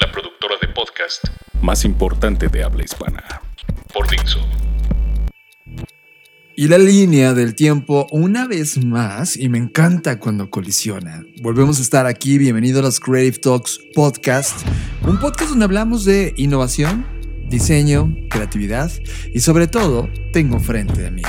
La productora de podcast más importante de habla hispana. por Dixo. Y la línea del tiempo una vez más, y me encanta cuando colisiona. Volvemos a estar aquí, bienvenido a los Creative Talks Podcast, un podcast donde hablamos de innovación, diseño, creatividad y sobre todo tengo frente a mí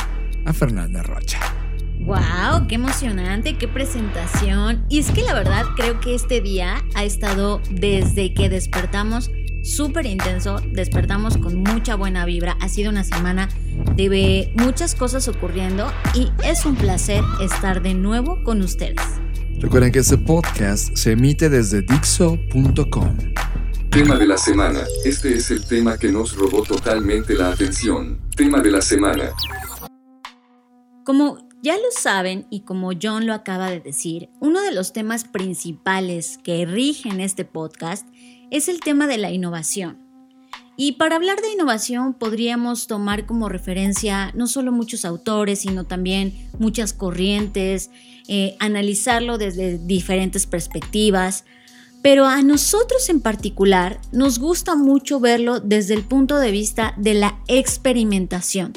a Fernanda Rocha. ¡Wow! ¡Qué emocionante! ¡Qué presentación! Y es que la verdad creo que este día ha estado desde que despertamos súper intenso, despertamos con mucha buena vibra, ha sido una semana de muchas cosas ocurriendo y es un placer estar de nuevo con ustedes. Recuerden que este podcast se emite desde Dixo.com. Tema de la semana. Este es el tema que nos robó totalmente la atención. Tema de la semana. Como ya lo saben y como John lo acaba de decir, uno de los temas principales que rigen este podcast es el tema de la innovación. Y para hablar de innovación podríamos tomar como referencia no solo muchos autores, sino también muchas corrientes, eh, analizarlo desde diferentes perspectivas. Pero a nosotros en particular nos gusta mucho verlo desde el punto de vista de la experimentación.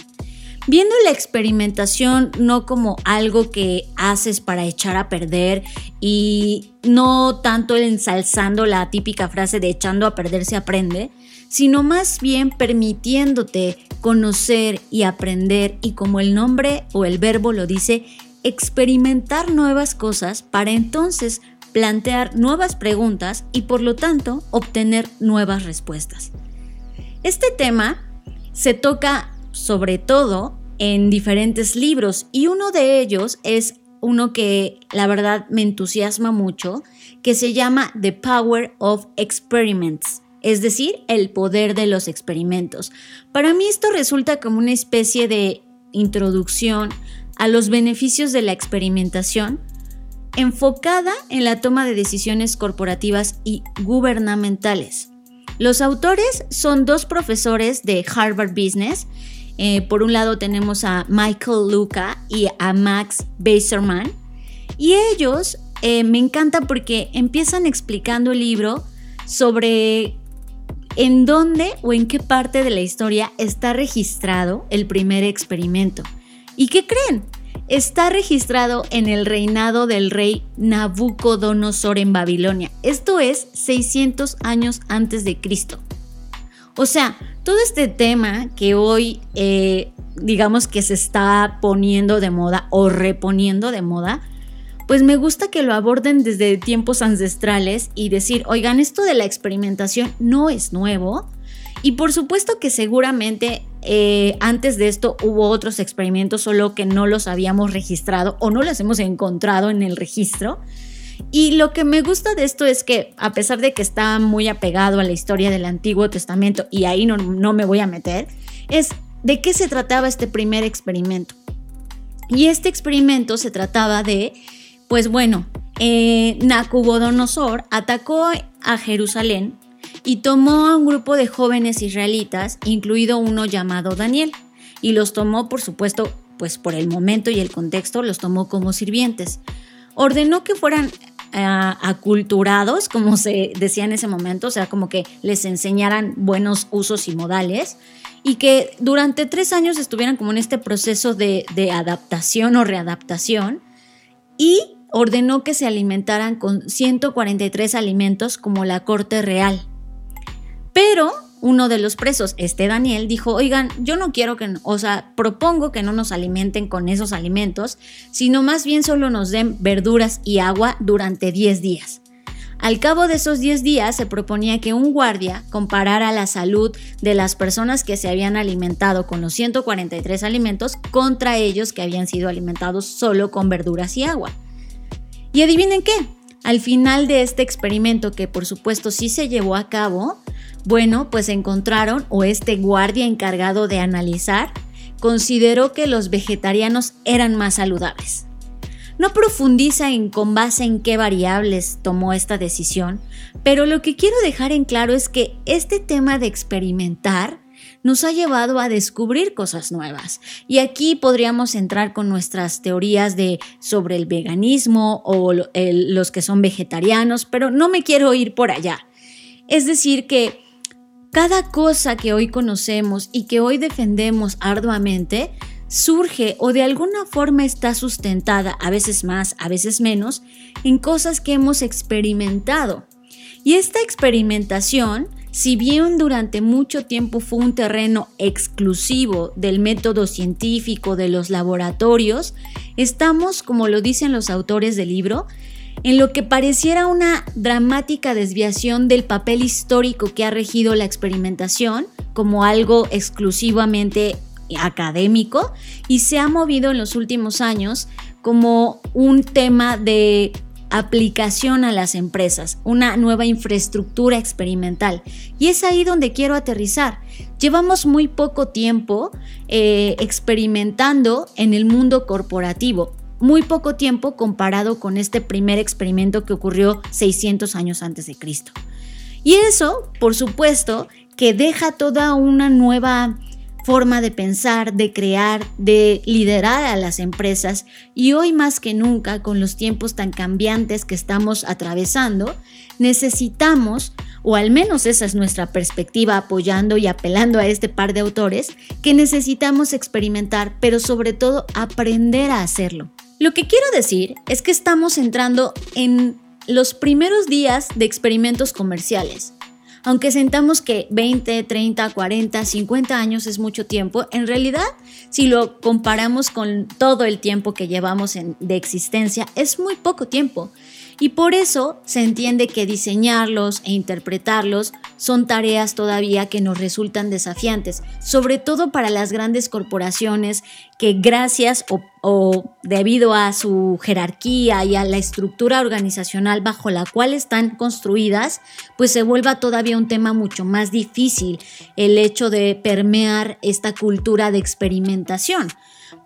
Viendo la experimentación no como algo que haces para echar a perder y no tanto ensalzando la típica frase de echando a perder se aprende, sino más bien permitiéndote conocer y aprender y como el nombre o el verbo lo dice, experimentar nuevas cosas para entonces plantear nuevas preguntas y por lo tanto obtener nuevas respuestas. Este tema se toca sobre todo en diferentes libros y uno de ellos es uno que la verdad me entusiasma mucho, que se llama The Power of Experiments, es decir, el poder de los experimentos. Para mí esto resulta como una especie de introducción a los beneficios de la experimentación enfocada en la toma de decisiones corporativas y gubernamentales. Los autores son dos profesores de Harvard Business. Eh, por un lado tenemos a Michael Luca y a Max Beiserman. Y ellos eh, me encantan porque empiezan explicando el libro sobre en dónde o en qué parte de la historia está registrado el primer experimento. ¿Y qué creen? Está registrado en el reinado del rey Nabucodonosor en Babilonia. Esto es 600 años antes de Cristo. O sea, todo este tema que hoy eh, digamos que se está poniendo de moda o reponiendo de moda, pues me gusta que lo aborden desde tiempos ancestrales y decir, oigan, esto de la experimentación no es nuevo. Y por supuesto que seguramente eh, antes de esto hubo otros experimentos, solo que no los habíamos registrado o no los hemos encontrado en el registro. Y lo que me gusta de esto es que, a pesar de que está muy apegado a la historia del Antiguo Testamento, y ahí no, no me voy a meter, es de qué se trataba este primer experimento. Y este experimento se trataba de, pues bueno, eh, Nabucodonosor atacó a Jerusalén y tomó a un grupo de jóvenes israelitas, incluido uno llamado Daniel, y los tomó, por supuesto, pues por el momento y el contexto, los tomó como sirvientes. Ordenó que fueran aculturados, como se decía en ese momento, o sea, como que les enseñaran buenos usos y modales, y que durante tres años estuvieran como en este proceso de, de adaptación o readaptación, y ordenó que se alimentaran con 143 alimentos como la corte real. Pero uno de los presos, este Daniel, dijo, oigan, yo no quiero que, o sea, propongo que no nos alimenten con esos alimentos, sino más bien solo nos den verduras y agua durante 10 días. Al cabo de esos 10 días se proponía que un guardia comparara la salud de las personas que se habían alimentado con los 143 alimentos contra ellos que habían sido alimentados solo con verduras y agua. Y adivinen qué, Al final de este experimento, que por supuesto sí se llevó a cabo, bueno, pues encontraron, o este guardia encargado de analizar, consideró que los vegetarianos eran más saludables. No profundiza en con base en qué variables tomó esta decisión, pero lo que quiero dejar en claro es que este tema de experimentar nos ha llevado a descubrir cosas nuevas. Y aquí podríamos entrar con nuestras teorías de sobre el veganismo o los que son vegetarianos, pero no me quiero ir por allá. Es decir, que cada cosa que hoy conocemos y que hoy defendemos arduamente surge o de alguna forma está sustentada, a veces más, a veces menos, en cosas que hemos experimentado. Y esta experimentación, si bien durante mucho tiempo fue un terreno exclusivo del método científico de los laboratorios, estamos, como lo dicen los autores del libro, en lo que pareciera una dramática desviación del papel histórico que ha regido la experimentación como algo exclusivamente académico y se ha movido en los últimos años como un tema de aplicación a las empresas, una nueva infraestructura experimental. Y es ahí donde quiero aterrizar. Llevamos muy poco tiempo eh, experimentando en el mundo corporativo, muy poco tiempo comparado con este primer experimento que ocurrió 600 años antes de Cristo. Y eso, por supuesto, que deja toda una nueva forma de pensar, de crear, de liderar a las empresas y hoy más que nunca con los tiempos tan cambiantes que estamos atravesando, necesitamos, o al menos esa es nuestra perspectiva apoyando y apelando a este par de autores, que necesitamos experimentar, pero sobre todo aprender a hacerlo. Lo que quiero decir es que estamos entrando en los primeros días de experimentos comerciales. Aunque sentamos que 20, 30, 40, 50 años es mucho tiempo, en realidad, si lo comparamos con todo el tiempo que llevamos de existencia, es muy poco tiempo. Y por eso se entiende que diseñarlos e interpretarlos son tareas todavía que nos resultan desafiantes, sobre todo para las grandes corporaciones que gracias o, debido a su jerarquía y a la estructura organizacional bajo la cual están construidas, pues se vuelva todavía un tema mucho más difícil el hecho de permear esta cultura de experimentación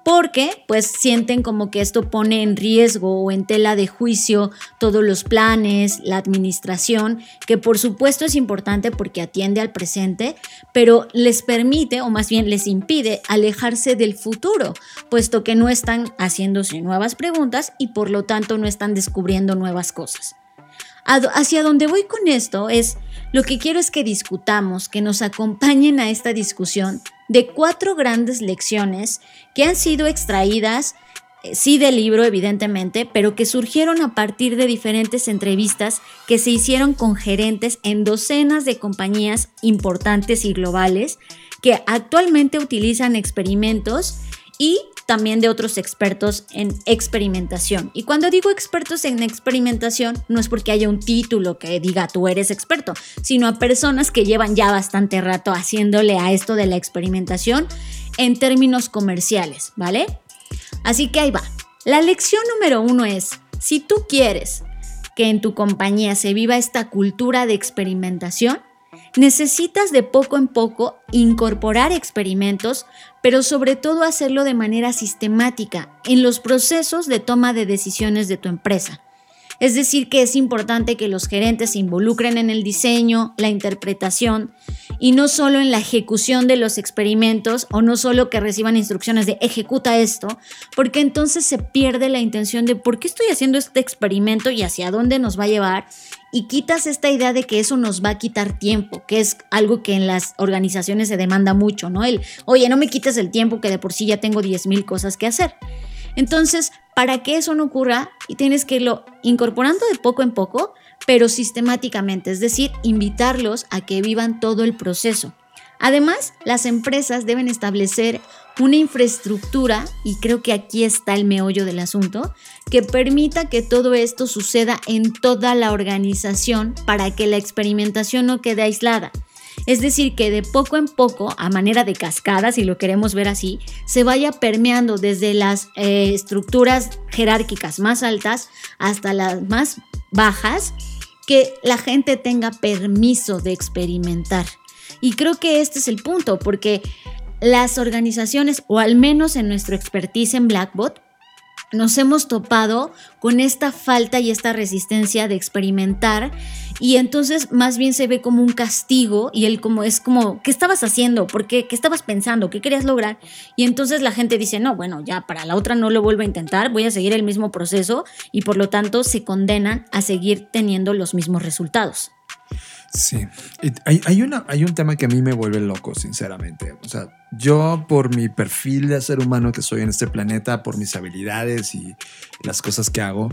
porque pues sienten como que esto pone en riesgo o en tela de juicio todos los planes, la administración, que por supuesto es importante porque atiende al presente, pero les permite o más bien les impide alejarse del futuro, puesto que no están haciéndose nuevas preguntas y por lo tanto no están descubriendo nuevas cosas. Hacia donde voy con esto es, lo que quiero es que discutamos, que nos acompañen a esta discusión de cuatro grandes lecciones que han sido extraídas, eh, sí del libro evidentemente, pero que surgieron a partir de diferentes entrevistas que se hicieron con gerentes en docenas de compañías importantes y globales que actualmente utilizan experimentos y también de otros expertos en experimentación. Y cuando digo expertos en experimentación, no es porque haya un título que diga tú eres experto, sino a personas que llevan ya bastante rato haciéndole a esto de la experimentación en términos comerciales, ¿vale? Así que ahí va. La lección número uno es, si tú quieres que en tu compañía se viva esta cultura de experimentación, Necesitas de poco en poco incorporar experimentos, pero sobre todo hacerlo de manera sistemática en los procesos de toma de decisiones de tu empresa. Es decir, que es importante que los gerentes se involucren en el diseño, la interpretación y no solo en la ejecución de los experimentos o no solo que reciban instrucciones de ejecuta esto, porque entonces se pierde la intención de por qué estoy haciendo este experimento y hacia dónde nos va a llevar y quitas esta idea de que eso nos va a quitar tiempo, que es algo que en las organizaciones se demanda mucho, ¿no? El, oye, no me quites el tiempo que de por sí ya tengo 10.000 cosas que hacer. Entonces, para que eso no ocurra, tienes que irlo incorporando de poco en poco, pero sistemáticamente, es decir, invitarlos a que vivan todo el proceso. Además, las empresas deben establecer una infraestructura, y creo que aquí está el meollo del asunto, que permita que todo esto suceda en toda la organización para que la experimentación no quede aislada. Es decir, que de poco en poco, a manera de cascada, si lo queremos ver así, se vaya permeando desde las eh, estructuras jerárquicas más altas hasta las más bajas, que la gente tenga permiso de experimentar. Y creo que este es el punto, porque las organizaciones, o al menos en nuestro expertise en Blackbot, nos hemos topado con esta falta y esta resistencia de experimentar y entonces más bien se ve como un castigo y él como es como, ¿qué estabas haciendo? ¿Por qué? ¿Qué estabas pensando? ¿Qué querías lograr? Y entonces la gente dice, no, bueno, ya para la otra no lo vuelvo a intentar, voy a seguir el mismo proceso y por lo tanto se condenan a seguir teniendo los mismos resultados. Sí, hay, hay, una, hay un tema que a mí me vuelve loco, sinceramente. O sea, yo por mi perfil de ser humano que soy en este planeta, por mis habilidades y las cosas que hago,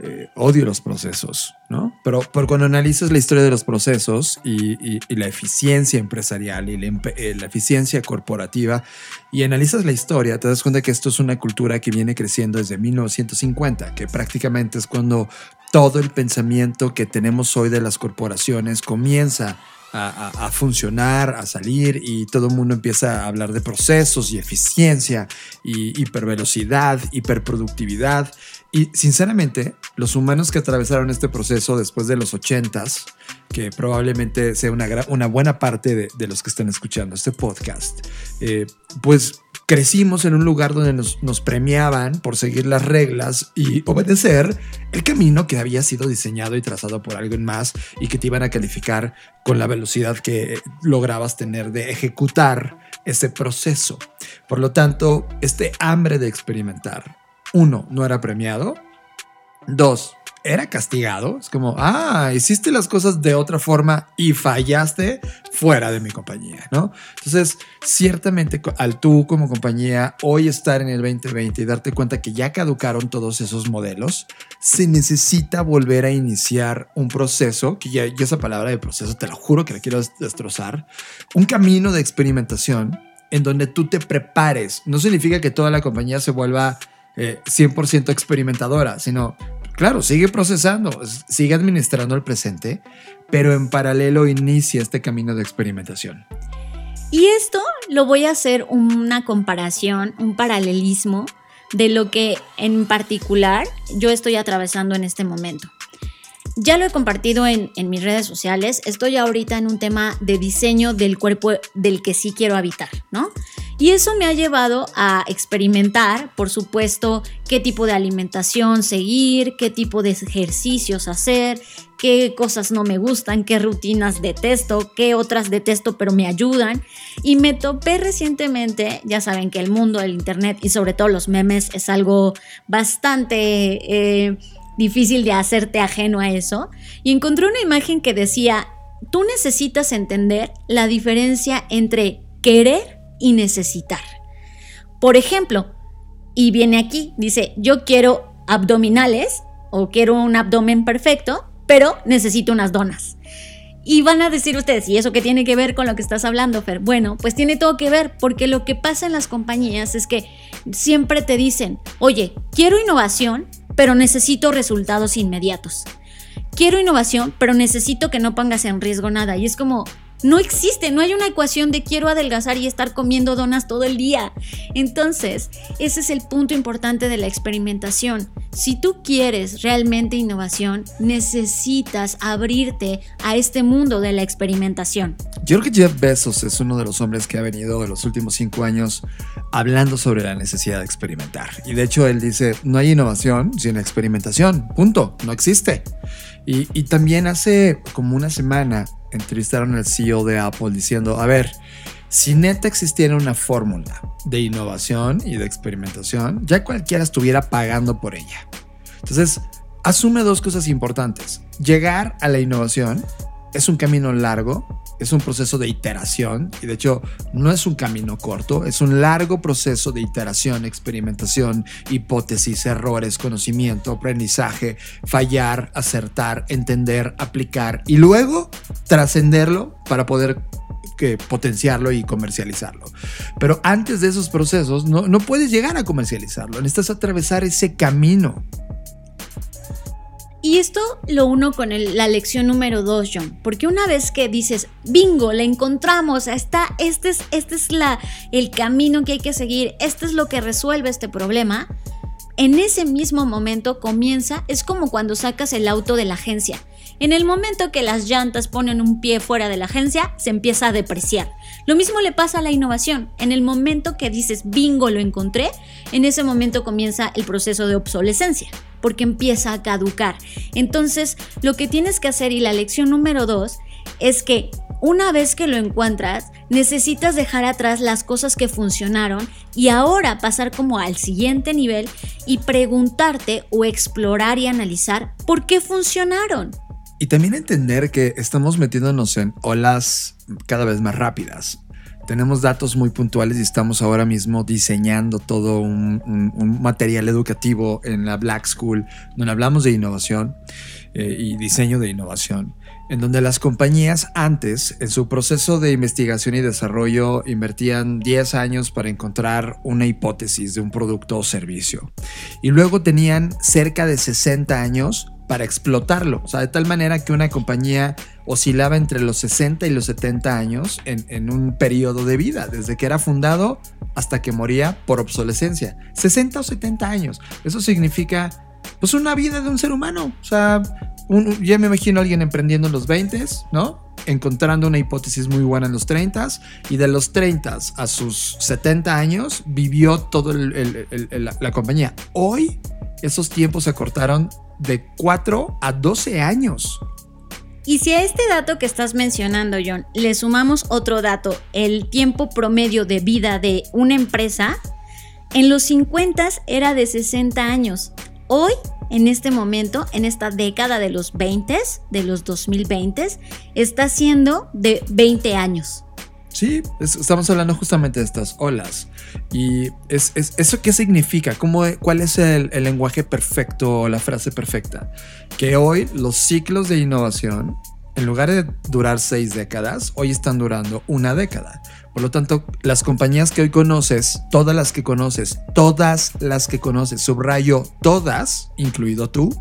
eh, odio los procesos, ¿no? Pero, cuando analizas la historia de los procesos y, la eficiencia empresarial y eh, la, eficiencia corporativa y analizas la historia, te das cuenta que esto es una cultura que viene creciendo desde 1950, que prácticamente es cuando todo el pensamiento que tenemos hoy de las corporaciones comienza a, funcionar, a salir y todo el mundo empieza a hablar de procesos y eficiencia y hipervelocidad, hiperproductividad. Y sinceramente, los humanos que atravesaron este proceso después de los 80s, que probablemente sea una, buena parte de, los que están escuchando este podcast, eh, pues crecimos en un lugar donde nos, nos, premiaban por seguir las reglas y obedecer el camino que había sido diseñado y trazado por alguien más y que te iban a calificar con la velocidad que lograbas tener de ejecutar ese proceso. Por lo tanto, este hambre de experimentar, uno, no era premiado, dos, era castigado. Es como, ah, hiciste las cosas de otra forma y fallaste fuera de mi compañía, ¿no? Entonces, ciertamente al tú como compañía hoy estar en el 2020 y darte cuenta que ya caducaron todos esos modelos, se necesita volver a iniciar un proceso, que ya, esa palabra de proceso, te lo juro que la quiero destrozar, un camino de experimentación en donde tú te prepares. No significa que toda la compañía se vuelva 100% eh, experimentadora, sino Claro, sigue procesando, sigue administrando el presente, pero en paralelo inicia este camino de experimentación. Y esto lo voy a hacer una comparación, un paralelismo de lo que en particular yo estoy atravesando en este momento. Ya lo he compartido en, mis redes sociales, estoy ahorita en un tema de diseño del cuerpo del que sí quiero habitar, ¿no? Y eso me ha llevado a experimentar, por supuesto, qué tipo de alimentación seguir, qué tipo de ejercicios hacer, qué cosas no me gustan, qué rutinas detesto, qué otras detesto pero me ayudan. Y me topé recientemente, ya saben que el mundo del Internet y sobre todo los memes es algo bastante eh, difícil de hacerte ajeno a eso. Y encontré una imagen que decía, tú necesitas entender la diferencia entre querer y necesitar. Por ejemplo, y viene aquí, dice, yo quiero abdominales o quiero un abdomen perfecto, pero necesito unas donas. Y van a decir ustedes, ¿y eso qué tiene que ver con lo que estás hablando, Fer? Bueno, pues tiene todo que ver, porque lo que pasa en las compañías es que siempre te dicen, oye, quiero innovación, pero necesito resultados inmediatos. Quiero innovación, pero necesito que no pongas en riesgo nada. Y es como, no existe, no hay una ecuación de quiero adelgazar y estar comiendo donas todo el día. Entonces, ese es el punto importante de la experimentación. Si tú quieres realmente innovación, necesitas abrirte a este mundo de la experimentación. Yo creo que Jeff Bezos es uno de los hombres que ha venido en los últimos cinco años hablando sobre la necesidad de experimentar. Y de hecho él dice, no hay innovación sin experimentación, punto, no existe. Y, y también hace como una semana entrevistaron al CEO de Apple diciendo, a ver, si neta existiera una fórmula de innovación y de experimentación, ya cualquiera estuviera pagando por ella. Entonces, asume dos cosas importantes. Llegar a la innovación es un camino largo, es un proceso de iteración y de hecho no es un camino corto, es un largo proceso de iteración, experimentación, hipótesis, errores, conocimiento, aprendizaje, fallar, acertar, entender, aplicar y luego trascenderlo para poder potenciarlo y comercializarlo. Pero antes de esos procesos no, no puedes llegar a comercializarlo, necesitas atravesar ese camino. Y esto lo uno con la lección número dos, John, porque una vez que dices, bingo, la encontramos, está, este es, este es la, el camino que hay que seguir, este es lo que resuelve este problema, en ese mismo momento comienza, es como cuando sacas el auto de la agencia. En el momento que las llantas ponen un pie fuera de la agencia, se empieza a depreciar. Lo mismo le pasa a la innovación. En el momento que dices, bingo, lo encontré, en ese momento comienza el proceso de obsolescencia, porque empieza a caducar. Entonces, lo que tienes que hacer, y la lección número dos, es que una vez que lo encuentras, necesitas dejar atrás las cosas que funcionaron y ahora pasar como al siguiente nivel y preguntarte o explorar y analizar por qué funcionaron. Y también entender que estamos metiéndonos en olas cada vez más rápidas. Tenemos datos muy puntuales y estamos ahora mismo diseñando todo un, material educativo en la Black School, donde hablamos de innovación eh, y diseño de innovación, en donde las compañías antes, en su proceso de investigación y desarrollo, invertían 10 años para encontrar una hipótesis de un producto o servicio. Y luego tenían cerca de 60 años para explotarlo. O sea, de tal manera que una compañía oscilaba entre los 60 y los 70 años en, un periodo de vida, desde que era fundado hasta que moría por obsolescencia. 60 o 70 años. Eso significa, pues, una vida de un ser humano. O sea, ya me imagino a alguien emprendiendo en los 20, ¿no? Encontrando una hipótesis muy buena en los 30 y de los 30 a sus 70 años vivió toda la compañía. Hoy esos tiempos se acortaron de 4 a 12 años. Y si a este dato que estás mencionando, John, le sumamos otro dato, el tiempo promedio de vida de una empresa, en los 50 era de 60 años. Hoy, en este momento, en esta década de los 20, de los 2020, está siendo de 20 años. Sí, estamos hablando justamente de estas olas. ¿Y es, eso qué significa? ¿Cómo, ¿Cuál es el, el lenguaje perfecto o la frase perfecta? Que hoy los ciclos de innovación, en lugar de durar seis décadas, hoy están durando una década. Por lo tanto, las compañías que hoy conoces, todas las que conoces, todas las que conoces, subrayo todas, incluido tú,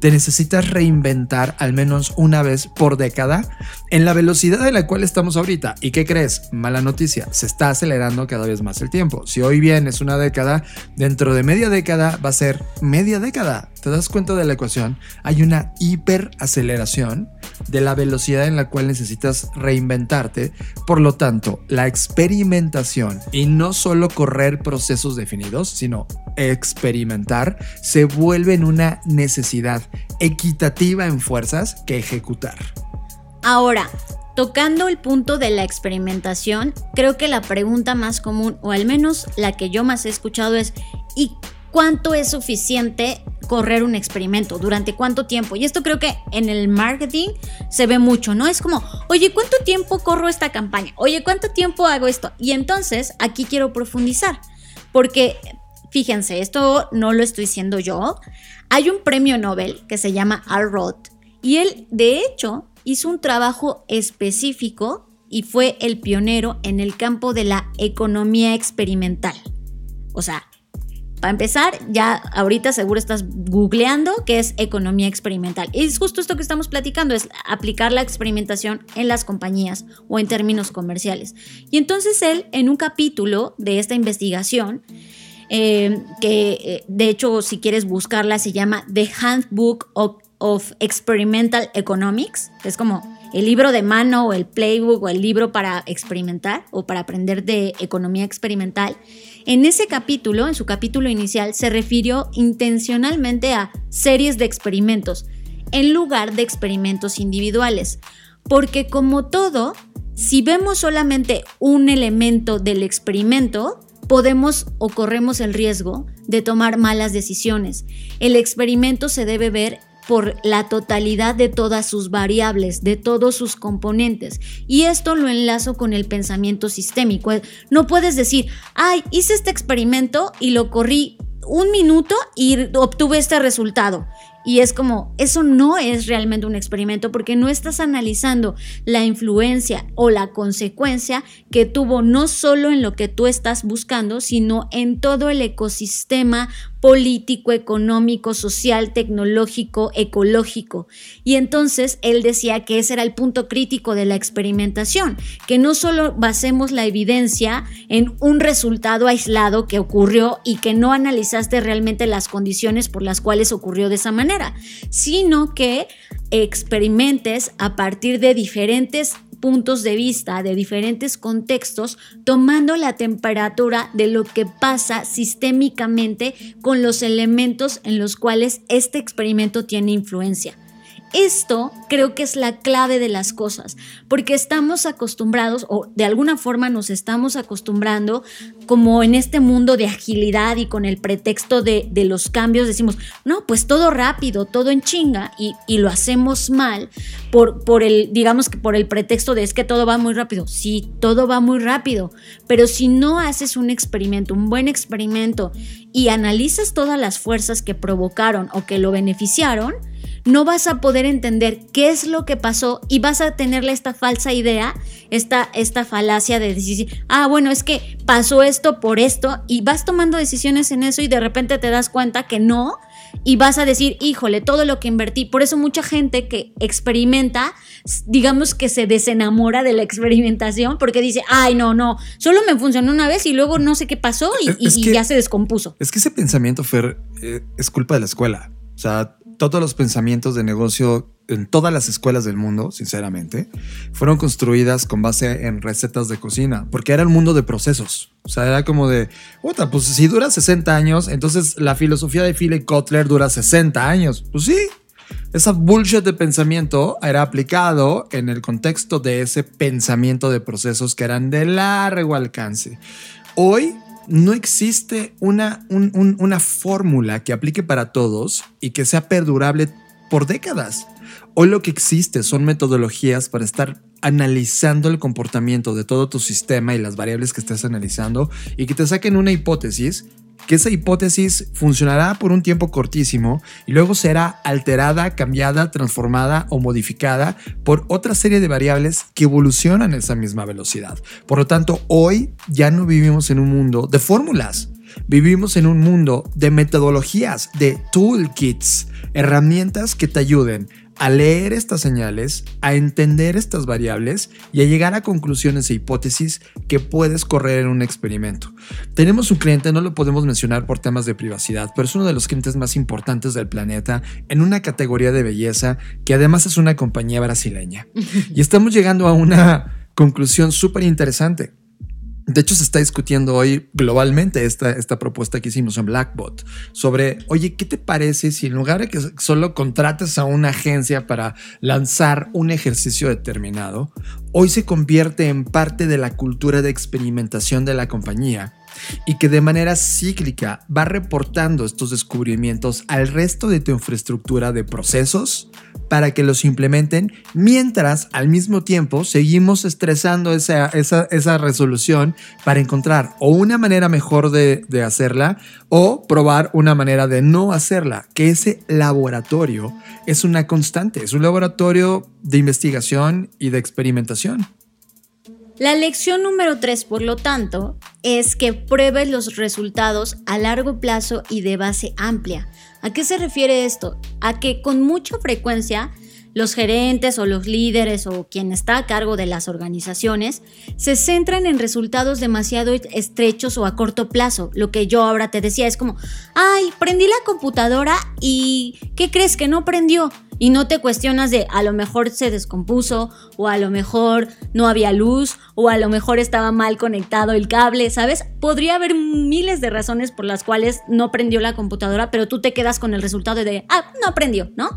te necesitas reinventar al menos una vez por década en la velocidad de la cual estamos ahorita. ¿Y qué crees? Mala noticia, se está acelerando cada vez más el tiempo. Si hoy bien es una década, dentro de media década va a ser media década. ¿Te das cuenta de la ecuación? Hay una hiperaceleración de la velocidad en la cual necesitas reinventarte. Por lo tanto, la experimentación y no solo correr procesos definidos, sino experimentar, se vuelve en una necesidad equitativa en fuerzas que ejecutar. Ahora, tocando el punto de la experimentación, creo que la pregunta más común, o al menos la que yo más he escuchado es, ¿y cuánto es suficiente correr un experimento? ¿Durante cuánto tiempo? Y esto creo que en el marketing se ve mucho, ¿no? Es como, oye, ¿cuánto tiempo corro esta campaña? Oye, ¿cuánto tiempo hago esto? Y entonces aquí quiero profundizar, porque fíjense, esto no lo estoy diciendo yo. Hay un premio Nobel que se llama Al Roth y él, de hecho, hizo un trabajo específico y fue el pionero en el campo de la economía experimental. O sea, para empezar, ya ahorita seguro estás googleando qué es economía experimental. Y es justo esto que estamos platicando, es aplicar la experimentación en las compañías o en términos comerciales. Y entonces él, en un capítulo de esta investigación, eh, que eh, de hecho si quieres buscarla se llama The Handbook of, of Experimental Economics, es como el libro de mano o el playbook o el libro para experimentar o para aprender de economía experimental. En ese capítulo, en su capítulo inicial, se refirió intencionalmente a series de experimentos en lugar de experimentos individuales, porque como todo, si vemos solamente un elemento del experimento, podemos o corremos el riesgo de tomar malas decisiones. El experimento se debe ver por la totalidad de todas sus variables, de todos sus componentes. Y esto lo enlazo con el pensamiento sistémico. No puedes decir, ay, hice este experimento y lo corrí un minuto y obtuve este resultado. Y es como, eso no es realmente un experimento porque no estás analizando la influencia o la consecuencia que tuvo no solo en lo que tú estás buscando, sino en todo el ecosistema político, económico, social, tecnológico, ecológico. Y entonces él decía que ese era el punto crítico de la experimentación, que no solo basemos la evidencia en un resultado aislado que ocurrió y que no analizaste realmente las condiciones por las cuales ocurrió de esa manera, sino que experimentes a partir de diferentes puntos de vista de diferentes contextos, tomando la temperatura de lo que pasa sistémicamente con los elementos en los cuales este experimento tiene influencia. Esto creo que es la clave de las cosas, porque estamos acostumbrados, o de alguna forma nos estamos acostumbrando, como en este mundo de agilidad y con el pretexto de, los cambios, decimos, no, pues todo rápido, todo en chinga, y, lo hacemos mal por, por el, digamos que por el pretexto de es que todo va muy rápido. Sí, todo va muy rápido, pero si no haces un experimento, un buen experimento, y analizas todas las fuerzas que provocaron o que lo beneficiaron, no vas a poder entender qué es lo que pasó y vas a tenerle esta falsa idea, esta, esta falacia de decir, ah, bueno, es que pasó esto por esto y vas tomando decisiones en eso y de repente te das cuenta que no y vas a decir, híjole, todo lo que invertí. Por eso mucha gente que experimenta, digamos que se desenamora de la experimentación porque dice, ay, no, no, solo me funcionó una vez y luego no sé qué pasó y, ya se descompuso. Es que ese pensamiento, Fer, eh, es culpa de la escuela. O sea, todos los pensamientos de negocio en todas las escuelas del mundo, sinceramente, fueron construidas con base en recetas de cocina, porque era el mundo de procesos. O sea, era como de, puta, pues si dura 60 años, entonces la filosofía de Philip Kotler dura 60 años. Pues sí, esa bullshit de pensamiento era aplicado en el contexto de ese pensamiento de procesos que eran de largo alcance. Hoy no existe una, una fórmula que aplique para todos y que sea perdurable por décadas. Hoy lo que existe son metodologías para estar analizando el comportamiento de todo tu sistema y las variables que estés analizando y que te saquen una hipótesis que esa hipótesis funcionará por un tiempo cortísimo y luego será alterada, cambiada, transformada o modificada por otra serie de variables que evolucionan a esa misma velocidad. Por lo tanto, hoy ya no vivimos en un mundo de fórmulas. Vivimos en un mundo de metodologías, de toolkits, herramientas que te ayuden a leer estas señales, a entender estas variables y a llegar a conclusiones e hipótesis que puedes correr en un experimento. Tenemos un cliente, no lo podemos mencionar por temas de privacidad, pero es uno de los clientes más importantes del planeta en una categoría de belleza que además es una compañía brasileña. Y estamos llegando a una conclusión súper interesante. De hecho, se está discutiendo hoy globalmente esta, esta propuesta que hicimos en Blackbot sobre, oye, ¿qué te parece si en lugar de que solo contrates a una agencia para lanzar un ejercicio determinado, hoy se convierte en parte de la cultura de experimentación de la compañía y que de manera cíclica va reportando estos descubrimientos al resto de tu infraestructura de procesos para que los implementen mientras al mismo tiempo seguimos estresando esa, esa, resolución para encontrar o una manera mejor de, de hacerla o probar una manera de no hacerla, que ese laboratorio es una constante, es un laboratorio de investigación y de experimentación. La lección número 3, por lo tanto, es que pruebes los resultados a largo plazo y de base amplia. ¿A qué se refiere esto? A que con mucha frecuencia los gerentes o los líderes o quien está a cargo de las organizaciones se centran en resultados demasiado estrechos o a corto plazo. Lo que yo ahora te decía es como, ay, prendí la computadora y ¿qué crees que no prendió? Y no te cuestionas de a lo mejor se descompuso o a lo mejor no había luz o a lo mejor estaba mal conectado el cable, ¿sabes? Podría haber miles de razones por las cuales no prendió la computadora, pero tú te quedas con el resultado de, ah, no prendió, ¿no?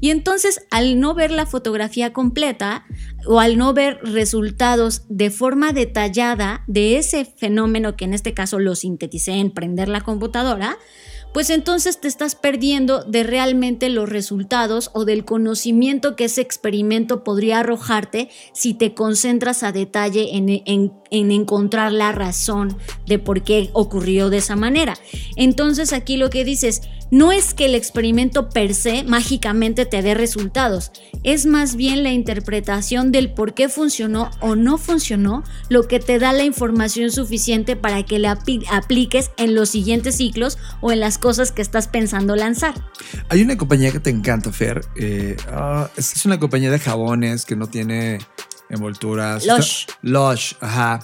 Y entonces al no ver la fotografía completa o al no ver resultados de forma detallada de ese fenómeno que en este caso lo sinteticé en prender la computadora, pues entonces te estás perdiendo de realmente los resultados o del conocimiento que ese experimento podría arrojarte si te concentras a detalle en, encontrar la razón de por qué ocurrió de esa manera. Entonces aquí lo que dices, no es que el experimento per se mágicamente te dé resultados, es más bien la interpretación del por qué funcionó o no funcionó lo que te da la información suficiente para que la apliques en los siguientes ciclos o en las cosas que estás pensando lanzar. Hay una compañía que te encanta, Fer. Eh, ah, es una compañía de jabones que no tiene envolturas. Lush. Lush, ajá.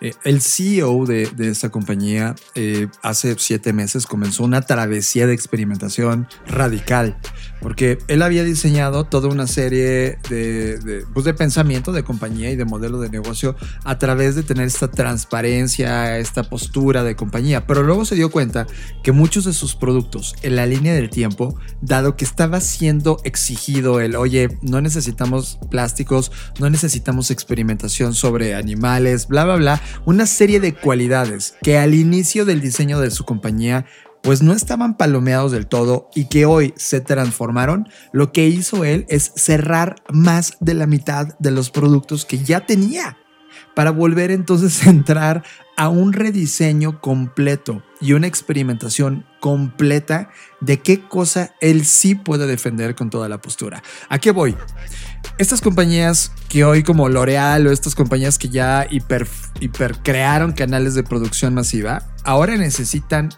Eh, el CEO de, esta compañía eh, hace siete meses comenzó una travesía de experimentación radical, porque él había diseñado toda una serie de, pues de pensamiento de compañía y de modelo de negocio a través de tener esta transparencia, esta postura de compañía, pero luego se dio cuenta que muchos de sus productos en la línea del tiempo, dado que estaba siendo exigido el, oye, no necesitamos plásticos, no necesitamos experimentación sobre animales, bla, bla, bla, una serie de cualidades que al inicio del diseño de su compañía pues no estaban palomeados del todo y que hoy se transformaron, lo que hizo él es cerrar más de la mitad de los productos que ya tenía para volver entonces a entrar a un rediseño completo y una experimentación completa de qué cosa él sí puede defender con toda la postura. ¿A qué voy? Estas compañías que hoy como L'Oreal o estas compañías que ya hiper, crearon canales de producción masiva, ahora necesitan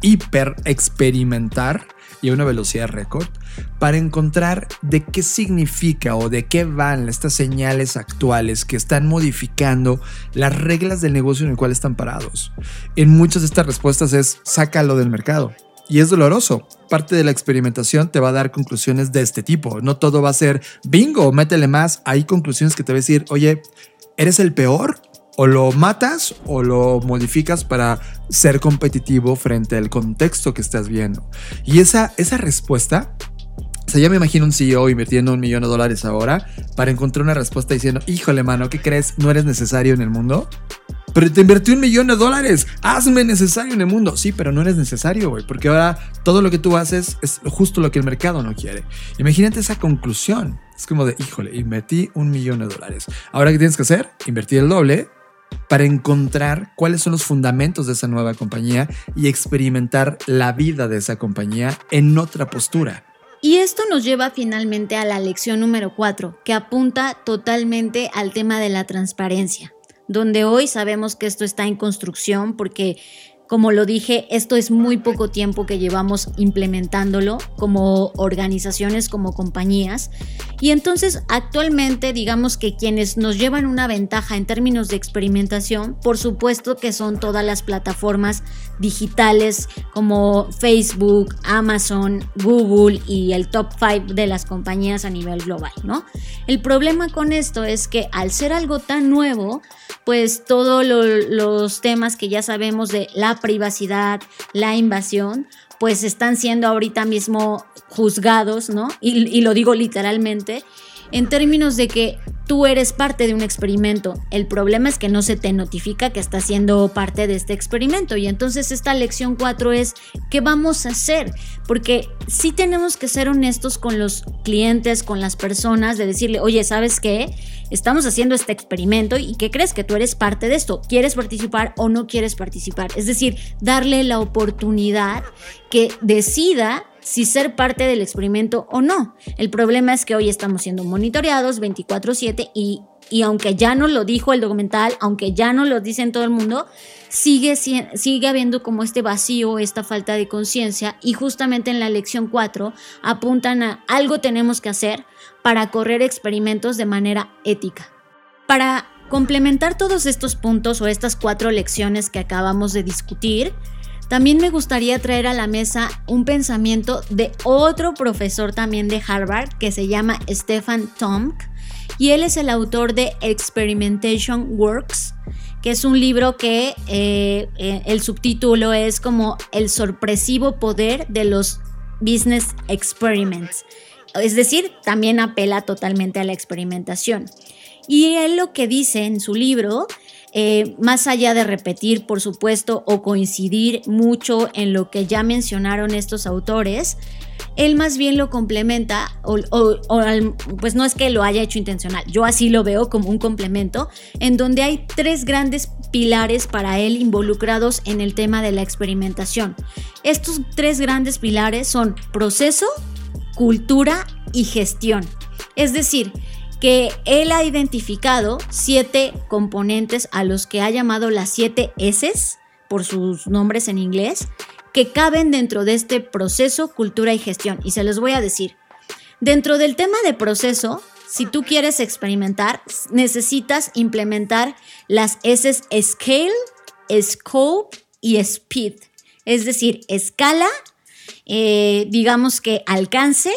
hiper experimentar y a una velocidad récord para encontrar de qué significa o de qué van estas señales actuales que están modificando las reglas del negocio en el cual están parados. En muchas de estas respuestas es sácalo del mercado. Y es doloroso. Parte de la experimentación te va a dar conclusiones de este tipo. No todo va a ser bingo, métele más. Hay conclusiones que te va a decir, oye, ¿eres el peor? O lo matas o lo modificas para ser competitivo frente al contexto que estás viendo. Y esa, esa respuesta o sea, ya me imagino un CEO invirtiendo un millón de dólares ahora para encontrar una respuesta diciendo, híjole, mano, ¿qué crees? ¿No eres necesario en el mundo? Pero te invertí un millón de dólares. Hazme necesario en el mundo. Sí, pero no eres necesario, güey. Porque ahora todo lo que tú haces es justo lo que el mercado no quiere. Imagínate esa conclusión. Es como de, híjole, invertí un millón de dólares. Ahora, ¿qué tienes que hacer? Invertir el doble para encontrar cuáles son los fundamentos de esa nueva compañía y experimentar la vida de esa compañía en otra postura. Y esto nos lleva finalmente a la lección número 4, que apunta totalmente al tema de la transparencia, donde hoy sabemos que esto está en construcción porque como lo dije, esto es muy poco tiempo que llevamos implementándolo como organizaciones, como compañías. Y entonces actualmente digamos que quienes nos llevan una ventaja en términos de experimentación, por supuesto que son todas las plataformas digitales como Facebook, Amazon, Google y el top 5 de las compañías a nivel global, ¿no? El problema con esto es que al ser algo tan nuevo, pues todos los temas que ya sabemos de la privacidad, la invasión, pues están siendo ahorita mismo juzgados, ¿no? Y, y lo digo literalmente, en términos de que tú eres parte de un experimento. El problema es que no se te notifica que estás siendo parte de este experimento. Y entonces esta lección 4 es, ¿qué vamos a hacer? Porque sí tenemos que ser honestos con los clientes, con las personas, de decirle, oye, ¿sabes qué? Estamos haciendo este experimento y ¿qué crees que tú eres parte de esto? ¿Quieres participar o no quieres participar? Es decir, darle la oportunidad que decida si ser parte del experimento o no. El problema es que hoy estamos siendo monitoreados 24/7 y, y aunque ya no lo dijo el documental, aunque ya no lo dicen todo el mundo, sigue, sigue habiendo como este vacío, esta falta de conciencia y justamente en la lección 4 apuntan a algo tenemos que hacer para correr experimentos de manera ética. Para complementar todos estos puntos o estas cuatro lecciones que acabamos de discutir, también me gustaría traer a la mesa un pensamiento de otro profesor también de Harvard que se llama Stefan Tomk y él es el autor de Experimentation Works, que es un libro que eh, eh, el subtítulo es como el sorpresivo poder de los business experiments. Es decir, también apela totalmente a la experimentación. Y él lo que dice en su libro eh, más allá de repetir, por supuesto, o coincidir mucho en lo que ya mencionaron estos autores, él más bien lo complementa, o, pues no es que lo haya hecho intencional, yo así lo veo como un complemento, en donde hay tres grandes pilares para él involucrados en el tema de la experimentación. Estos tres grandes pilares son proceso, cultura y gestión. Es decir, que él ha identificado siete componentes a los que ha llamado las siete S por sus nombres en inglés, que caben dentro de este proceso, cultura y gestión. Y se los voy a decir. Dentro del tema de proceso, si tú quieres experimentar, necesitas implementar las S Scale, Scope y Speed. Es decir, escala, eh, digamos que alcance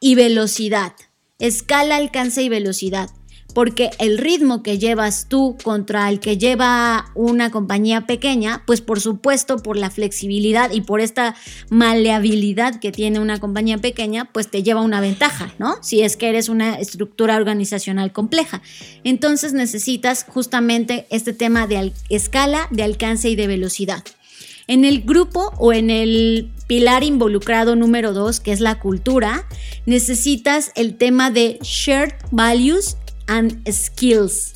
y velocidad. Escala, alcance y velocidad porque el ritmo que llevas tú contra el que lleva una compañía pequeña, pues por supuesto por la flexibilidad y por esta maleabilidad que tiene una compañía pequeña, pues te lleva una ventaja, ¿no? Si es que eres una estructura organizacional compleja. Entonces necesitas justamente este tema de escala, de alcance y de velocidad. En el grupo o en el pilar involucrado número dos, que es la cultura, necesitas el tema de shared values and skills.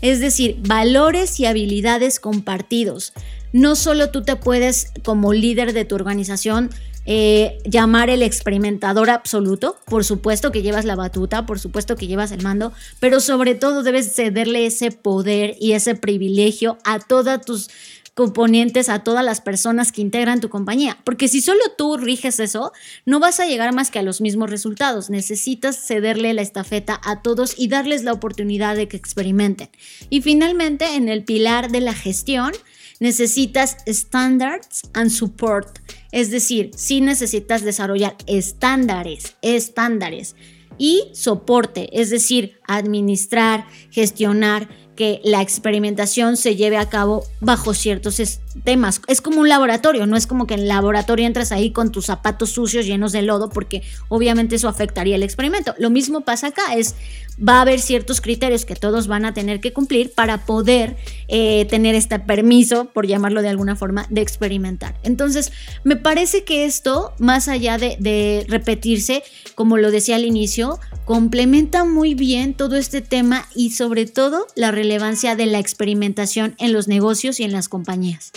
Es decir, valores y habilidades compartidos. No solo tú te puedes, como líder de tu organización, eh, llamar el experimentador absoluto, por supuesto que llevas la batuta, por supuesto que llevas el mando, pero sobre todo debes cederle ese poder y ese privilegio a todas tus componentes a todas las personas que integran tu compañía. Porque si solo tú riges eso, no vas a llegar más que a los mismos resultados. Necesitas cederle la estafeta a todos y darles la oportunidad de que experimenten. Y finalmente, en el pilar de la gestión, necesitas standards and support. Es decir, si necesitas desarrollar estándares, estándares y soporte, es decir, administrar, gestionar que la experimentación se lleve a cabo bajo ciertos temas. Es como un laboratorio, no es como que en el laboratorio entras ahí con tus zapatos sucios llenos de lodo, porque obviamente eso afectaría el experimento. Lo mismo pasa acá, es va a haber ciertos criterios que todos van a tener que cumplir para poder eh, tener este permiso, por llamarlo de alguna forma, de experimentar. Entonces, me parece que esto, más allá de, de repetirse, como lo decía al inicio, complementa muy bien todo este tema y sobre todo la relevancia de la experimentación en los negocios y en las compañías.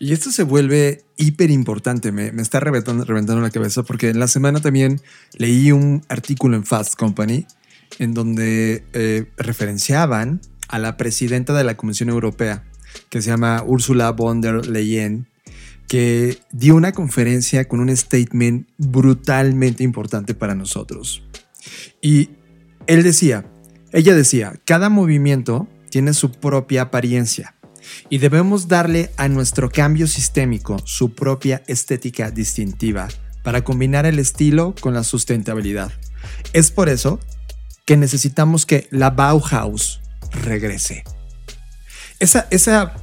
Y esto se vuelve hiper importante, me, está reventando, la cabeza porque en la semana también leí un artículo en Fast Company en donde eh, referenciaban a la presidenta de la Comisión Europea, que se llama Ursula von der Leyen, que dio una conferencia con un statement brutalmente importante para nosotros. Y él decía, ella decía, cada movimiento tiene su propia apariencia y debemos darle a nuestro cambio sistémico su propia estética distintiva para combinar el estilo con la sustentabilidad. Es por eso que necesitamos que la Bauhaus regrese. Esa, esa,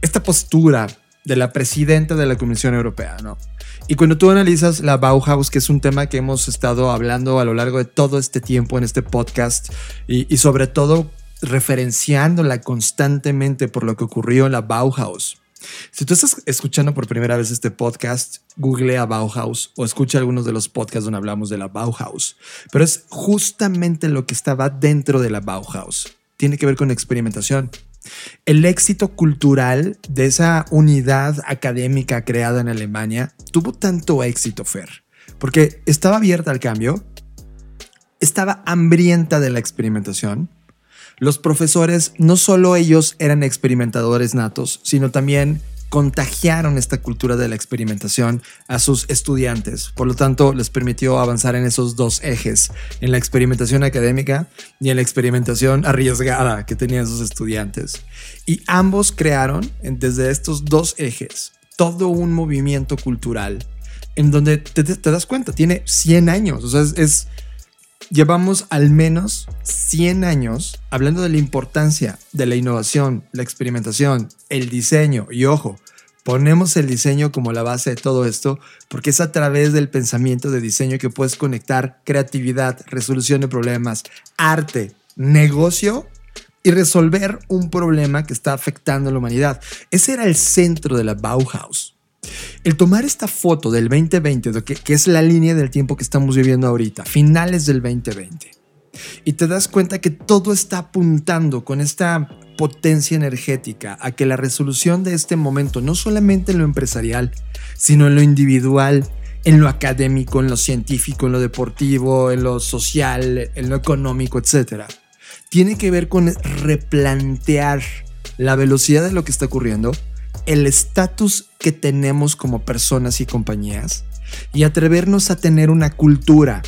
esta postura de la presidenta de la Comisión Europea, ¿no? Y cuando tú analizas la Bauhaus, que es un tema que hemos estado hablando a lo largo de todo este tiempo en este podcast, y, y sobre todo referenciándola constantemente por lo que ocurrió en la Bauhaus. Si tú estás escuchando por primera vez este podcast, google a Bauhaus o escucha algunos de los podcasts donde hablamos de la Bauhaus. Pero es justamente lo que estaba dentro de la Bauhaus. Tiene que ver con experimentación. El éxito cultural de esa unidad académica creada en Alemania tuvo tanto éxito, Fer, porque estaba abierta al cambio, estaba hambrienta de la experimentación los profesores, no solo ellos eran experimentadores natos, sino también contagiaron esta cultura de la experimentación a sus estudiantes. Por lo tanto, les permitió avanzar en esos dos ejes, en la experimentación académica y en la experimentación arriesgada que tenían sus estudiantes. Y ambos crearon, desde estos dos ejes, todo un movimiento cultural en donde te, das cuenta, tiene 100 años, o sea, es llevamos al menos 100 años hablando de la importancia de la innovación, la experimentación, el diseño y ojo, ponemos el diseño como la base de todo esto porque es a través del pensamiento de diseño que puedes conectar creatividad, resolución de problemas, arte, negocio y resolver un problema que está afectando a la humanidad. Ese era el centro de la Bauhaus. El tomar esta foto del 2020, que, que es la línea del tiempo que estamos viviendo ahorita, finales del 2020, y te das cuenta que todo está apuntando con esta potencia energética a que la resolución de este momento, no solamente en lo empresarial, sino en lo individual, en lo académico, en lo científico, en lo deportivo, en lo social, en lo económico, etc., tiene que ver con replantear la velocidad de lo que está ocurriendo, el estatus que tenemos como personas y compañías y atrevernos a tener una cultura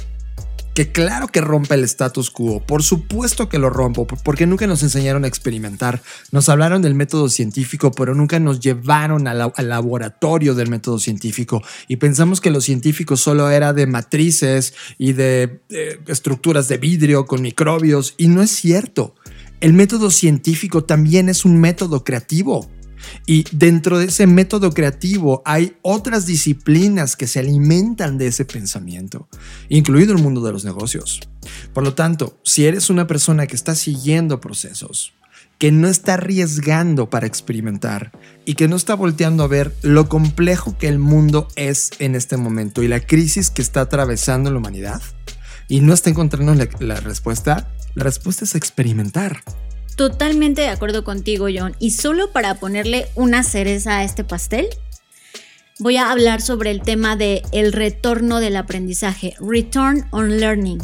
que claro que rompe el status quo, por supuesto que lo rompo, porque nunca nos enseñaron a experimentar, nos hablaron del método científico, pero nunca nos llevaron al, laboratorio del método científico y pensamos que lo científico solo era de matrices y de estructuras de vidrio con microbios y no es cierto. El método científico también es un método creativo. Y dentro de ese método creativo hay otras disciplinas que se alimentan de ese pensamiento, incluido el mundo de los negocios. Por lo tanto, si eres una persona que está siguiendo procesos, que no está arriesgando para experimentar y que no está volteando a ver lo complejo que el mundo es en este momento y la crisis que está atravesando la humanidad y no está encontrando la, respuesta, la respuesta es experimentar. Totalmente de acuerdo contigo, John. Y solo para ponerle una cereza a este pastel, voy a hablar sobre el tema de el retorno del aprendizaje, return on learning,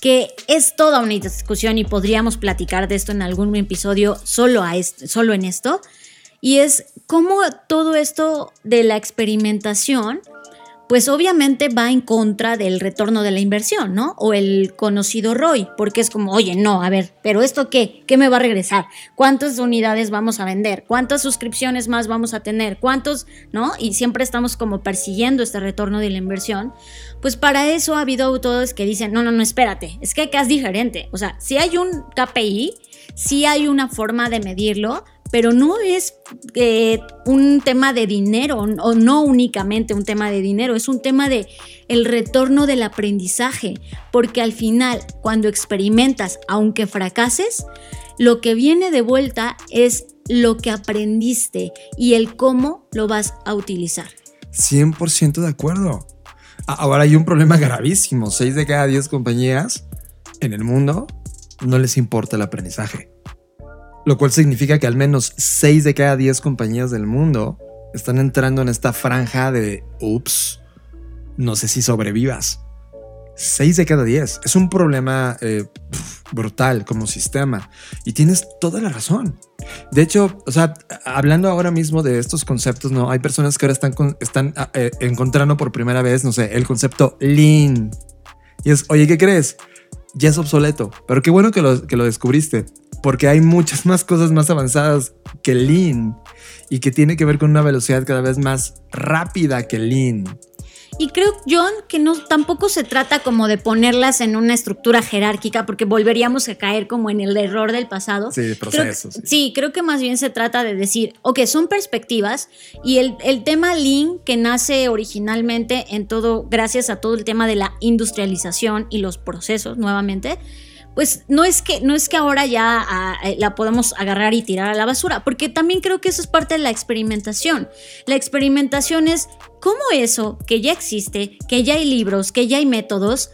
que es toda una discusión y podríamos platicar de esto en algún episodio solo, a solo en esto. Y es cómo todo esto de la experimentación pues obviamente va en contra del retorno de la inversión, ¿no? O el conocido ROI, porque es como, oye, no, a ver, pero esto qué, ¿qué me va a regresar? ¿Cuántas unidades vamos a vender? ¿Cuántas suscripciones más vamos a tener? ¿Cuántos, no? Y siempre estamos como persiguiendo este retorno de la inversión. Pues para eso ha habido autores que dicen, no, no, no, espérate, es que acá es diferente. O sea, si hay un KPI, si hay una forma de medirlo, pero no es eh, un tema de dinero o no únicamente un tema de dinero, es un tema de el retorno del aprendizaje, porque al final cuando experimentas, aunque fracases, lo que viene de vuelta es lo que aprendiste y el cómo lo vas a utilizar. 100% de acuerdo. Ahora hay un problema gravísimo. 6 de cada 10 compañías en el mundo no les importa el aprendizaje. Lo cual significa que al menos 6 de cada 10 compañías del mundo están entrando en esta franja de, ups, no sé si sobrevivas. 6 de cada 10. Es un problema eh, brutal como sistema. Y tienes toda la razón. De hecho, o sea, hablando ahora mismo de estos conceptos, ¿no? Hay personas que ahora están, están ah, eh, encontrando por primera vez, no sé, el concepto lean. Y es, oye, ¿qué crees? Ya es obsoleto. Pero qué bueno que lo, que lo descubriste porque hay muchas más cosas más avanzadas que Lean y que tiene que ver con una velocidad cada vez más rápida que Lean. Y creo, John, que no tampoco se trata como de ponerlas en una estructura jerárquica, porque volveríamos a caer como en el error del pasado. Sí, procesos. sí. sí. creo que más bien se trata de decir, ok, son perspectivas y el, el tema Lean que nace originalmente en todo, gracias a todo el tema de la industrialización y los procesos, nuevamente, pues no es que, no es que ahora ya ah, eh, la podamos agarrar y tirar a la basura, porque también creo que eso es parte de la experimentación. La experimentación es cómo eso que ya existe, que ya hay libros, que ya hay métodos,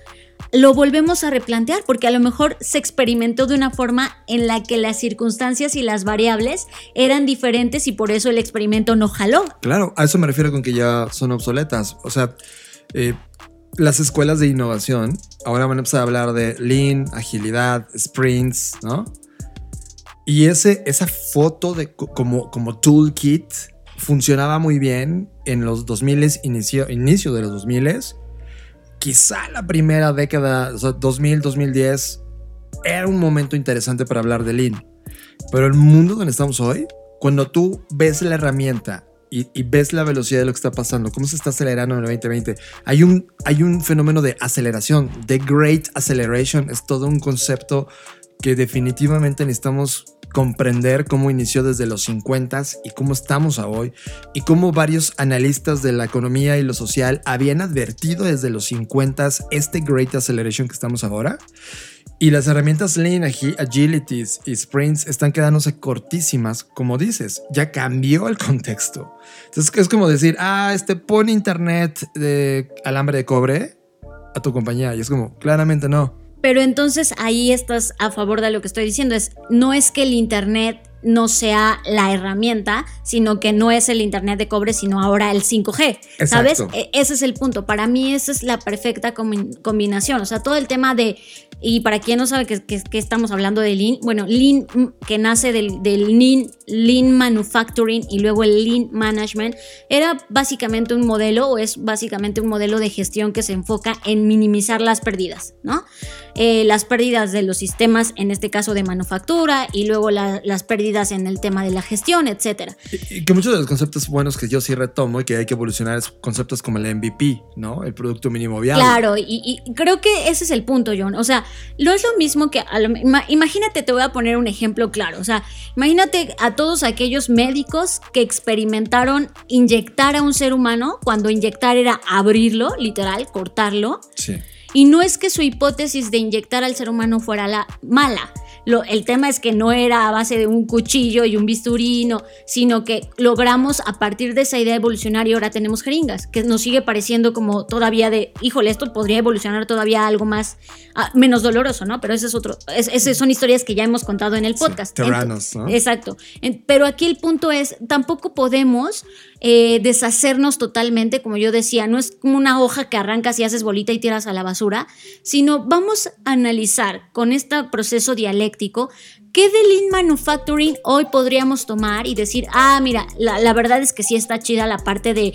lo volvemos a replantear, porque a lo mejor se experimentó de una forma en la que las circunstancias y las variables eran diferentes y por eso el experimento no jaló. Claro, a eso me refiero con que ya son obsoletas. O sea, eh, las escuelas de innovación ahora van a empezar a hablar de lean, agilidad, sprints, ¿no? Y ese, esa foto de como, como toolkit funcionaba muy bien en los 2000, inicio, inicio de los 2000. Quizá la primera década, o sea, 2000, 2010, era un momento interesante para hablar de lean. Pero el mundo donde estamos hoy, cuando tú ves la herramienta y, ves la velocidad de lo que está pasando, cómo se está acelerando en el 2020, hay un, hay un fenómeno de aceleración, de great acceleration, es todo un concepto que definitivamente necesitamos comprender cómo inició desde los 50 y cómo estamos a hoy y cómo varios analistas de la economía y lo social habían advertido desde los 50 este great acceleration que estamos ahora Y las herramientas Lean, agi- Agilities y Sprints están quedándose cortísimas, como dices, ya cambió el contexto. Entonces es como decir, ah, este pone internet de alambre de cobre a tu compañía. Y es como, claramente no. Pero entonces ahí estás a favor de lo que estoy diciendo. Es, no es que el Internet no sea la herramienta, sino que no es el Internet de cobre, sino ahora el 5G. ¿Sabes? Exacto. E- Ese es el punto. Para mí esa es la perfecta combi- combinación. O sea, todo el tema de, y para quien no sabe que, que- que estamos hablando de Lean, bueno, Lean que nace del, del lean, lean Manufacturing y luego el Lean Management, era básicamente un modelo o es básicamente un modelo de gestión que se enfoca en minimizar las pérdidas, ¿no? Eh, las pérdidas de los sistemas, en este caso de manufactura, y luego la- las pérdidas en el tema de la gestión, etcétera. Y que muchos de los conceptos buenos que yo sí retomo y que hay que evolucionar es conceptos como el MVP, ¿no? El producto mínimo viable. Claro, y, y creo que ese es el punto, John. O sea, no es lo mismo que. a lo- ima- imagínate, te voy a poner un ejemplo claro. O sea, imagínate a todos aquellos médicos que experimentaron inyectar a un ser humano cuando inyectar era abrirlo, literal, cortarlo. Sí. Y no es que su hipótesis de inyectar al ser humano fuera la mala. Lo- el tema es que no era a base de un cuchillo y un bisturí, no, sino que logramos a partir de esa idea evolucionaria, ahora tenemos jeringas, que nos sigue pareciendo como todavía de, híjole, esto podría evolucionar todavía algo más, ah, menos doloroso, ¿no? Pero ese es otro, es- esas son historias que ya hemos contado en el podcast. Terranos, ¿no? Exacto. En- Pero aquí el punto es, tampoco podemos eh, deshacernos totalmente, como yo decía, no es como una hoja que arrancas y haces bolita y tiras a la basura, sino vamos a analizar con este proceso dialéctico qué de Lean Manufacturing hoy podríamos tomar y decir, ah, mira, la, la verdad es que sí está chida la parte de,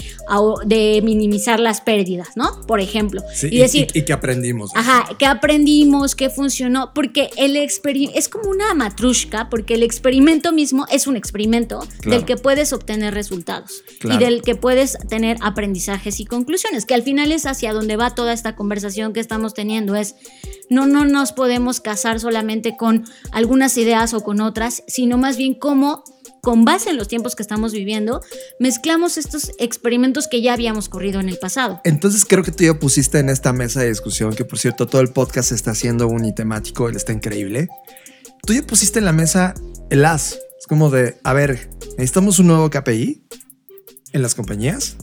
de minimizar las pérdidas, ¿no? Por ejemplo. Sí, y decir, y, y que aprendimos. Ajá, ¿qué aprendimos? ¿Qué funcionó? Porque el experimento es como una matrushka, porque el experimento mismo es un experimento Claro. del que puedes obtener resultados Claro. y del que puedes tener aprendizajes y conclusiones, que al final es hacia donde va toda esta conversación que estamos teniendo. Es no, no nos podemos casar solamente con algunas ideas o con otras, sino más bien cómo con base en los tiempos que estamos viviendo, mezclamos estos experimentos que ya habíamos corrido en el pasado. Entonces creo que tú ya pusiste en esta mesa de discusión, que por cierto todo el podcast está haciendo unitemático, él está increíble. Tú ya pusiste en la mesa el as. Es como de, a ver, necesitamos un nuevo KPI en las compañías.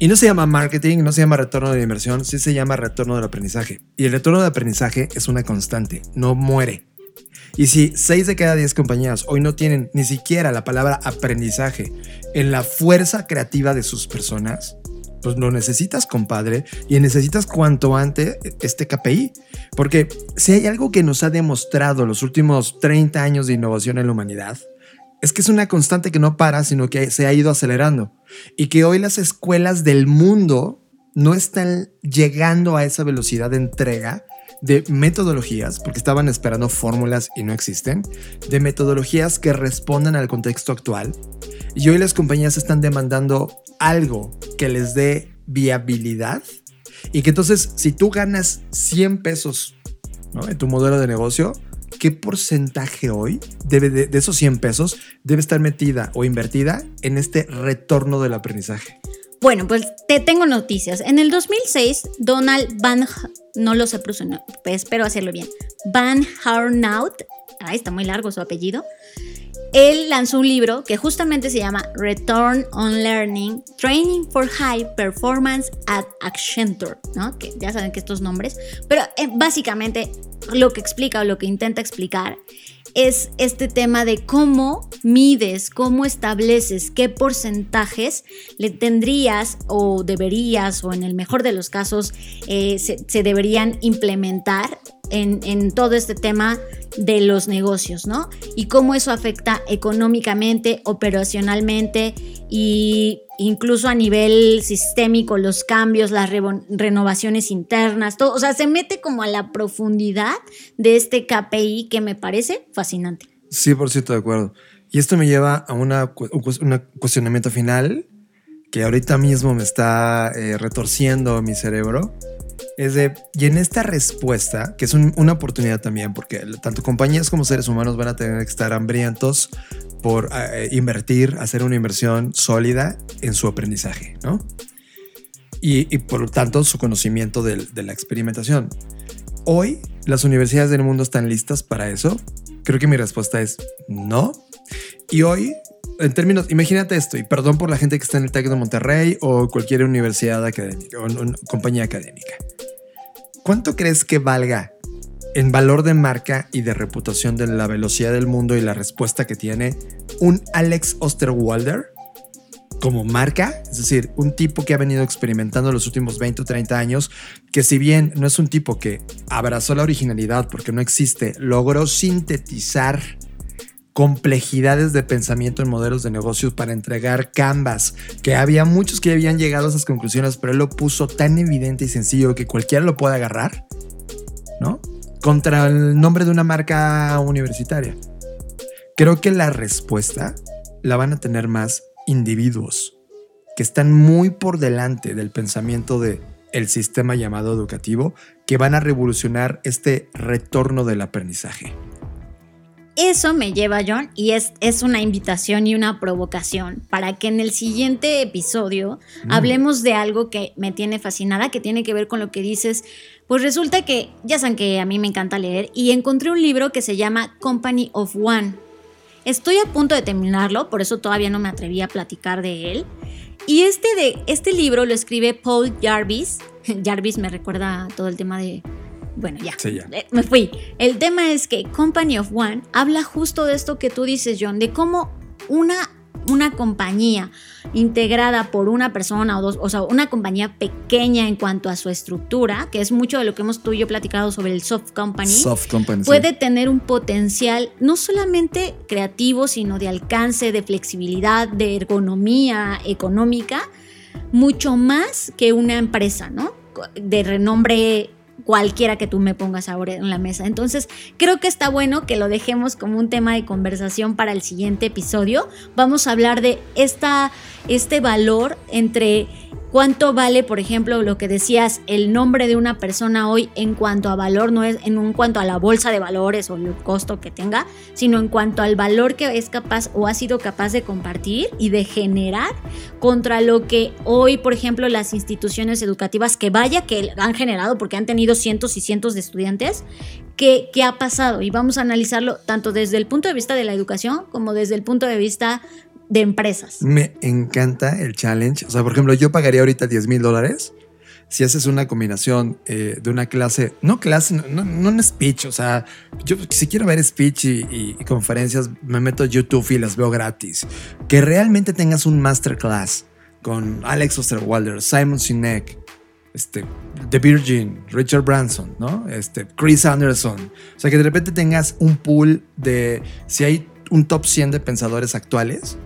Y no se llama marketing, no se llama retorno de inversión, sí se llama retorno del aprendizaje. Y el retorno de aprendizaje es una constante, no muere. Y si 6 de cada 10 compañías hoy no tienen ni siquiera la palabra aprendizaje en la fuerza creativa de sus personas, pues lo necesitas, compadre, y necesitas cuanto antes este KPI. Porque si hay algo que nos ha demostrado los últimos 30 años de innovación en la humanidad, es que es una constante que no para, sino que se ha ido acelerando. Y que hoy las escuelas del mundo no están llegando a esa velocidad de entrega de metodologías, porque estaban esperando fórmulas y no existen, de metodologías que respondan al contexto actual. Y hoy las compañías están demandando algo que les dé viabilidad y que entonces si tú ganas 100 pesos ¿no? en tu modelo de negocio, ¿qué porcentaje hoy debe de, de esos 100 pesos debe estar metida o invertida en este retorno del aprendizaje? Bueno, pues te tengo noticias. En el 2006, Donald Van, no lo sé pronunciar, espero hacerlo bien, Van Harnout, ay, está muy largo su apellido, él lanzó un libro que justamente se llama Return on Learning, Training for High Performance at Accenture, ¿no? Que ya saben que estos nombres, pero eh, básicamente lo que explica o lo que intenta explicar es este tema de cómo mides, cómo estableces qué porcentajes le tendrías o deberías, o en el mejor de los casos, eh, se, se, deberían implementar en, todo este tema de los negocios, ¿no? Y cómo eso afecta económicamente, operacionalmente y incluso a nivel sistémico, los cambios, las re renovaciones internas, todo, o sea, se mete como a la profundidad de este KPI que me parece fascinante. 100% de acuerdo. Y esto me lleva a una, un cuestionamiento final que ahorita mismo me está eh, retorciendo mi cerebro. Es de, y en esta respuesta, que es un, una oportunidad también, porque tanto compañías como seres humanos van a tener que estar hambrientos por eh, invertir, hacer una inversión sólida en su aprendizaje, ¿no? Y, por lo tanto su conocimiento de la experimentación. hoy las universidades del mundo están listas para eso? Creo que mi respuesta es no. Y hoy, en términos, imagínate esto, y perdón por la gente que está en el TEC de Monterrey o cualquier universidad académica o o compañía académica. ¿Cuánto crees que valga en valor de marca y de reputación de la velocidad del mundo y la respuesta que tiene un Alex Osterwalder como marca, es decir, un tipo que ha venido experimentando los últimos 20 o 30 años, que si bien no es un tipo que abrazó la originalidad porque no existe, logró sintetizar complejidades de pensamiento en modelos de negocios para entregar canvas, que había muchos que habían llegado a esas conclusiones, pero él lo puso tan evidente y sencillo que cualquiera lo puede agarrar, ¿no? Contra el nombre de una marca universitaria. Creo que la respuesta la van a tener más individuos que están muy por delante del pensamiento de el sistema llamado educativo que van a revolucionar este retorno del aprendizaje. Eso me lleva, John, y es, es una invitación y una provocación para que en el siguiente episodio Mm. hablemos de algo que me tiene fascinada, que tiene que ver con lo que dices. Pues resulta que, ya saben que a mí me encanta leer, y encontré un libro que se llama Company of One. Estoy a punto de terminarlo, por eso todavía no me atreví a platicar de él. Y este, de, este libro lo escribe Paul Jarvis. Jarvis me recuerda todo el tema de... Bueno, ya. Sí, ya. Eh, Me fui. El tema es que Company of One habla justo de esto que tú dices, John, de cómo una, una compañía integrada por una persona o dos, o sea, una compañía pequeña en cuanto a su estructura, que es mucho de lo que hemos tú y yo platicado sobre el soft company, Soft company. sí. puede tener un potencial no solamente creativo, sino de alcance, de flexibilidad, de ergonomía económica, mucho más que una empresa, ¿no? De renombre cualquiera que tú me pongas ahora en la mesa. Entonces, creo que está bueno que lo dejemos como un tema de conversación para el siguiente episodio. Vamos a hablar de esta, este valor entre cuánto vale, por ejemplo, lo que decías, el nombre de una persona hoy en cuanto a valor, no es en cuanto a la bolsa de valores o el costo que tenga, sino en cuanto al valor que es capaz o ha sido capaz de compartir y de generar contra lo que hoy, por ejemplo, las instituciones educativas, que vaya que han generado, porque han tenido cientos y cientos de estudiantes, ¿qué, qué ha pasado? Y vamos a analizarlo tanto desde el punto de vista de la educación como desde el punto de vista de empresas. Me encanta el challenge. O sea, por ejemplo, yo pagaría ahorita 10 mil dólares si haces una combinación eh, de una clase, no clase, no, no, un speech. O sea, yo si quiero ver speech y, y- y conferencias, me meto a YouTube y las veo gratis. Que realmente tengas un masterclass con Alex Osterwalder, Simon Sinek, este, The Virgin, Richard Branson, ¿no? Este, Chris Anderson. O sea, que de repente tengas un pool de si hay un top 100 de pensadores actuales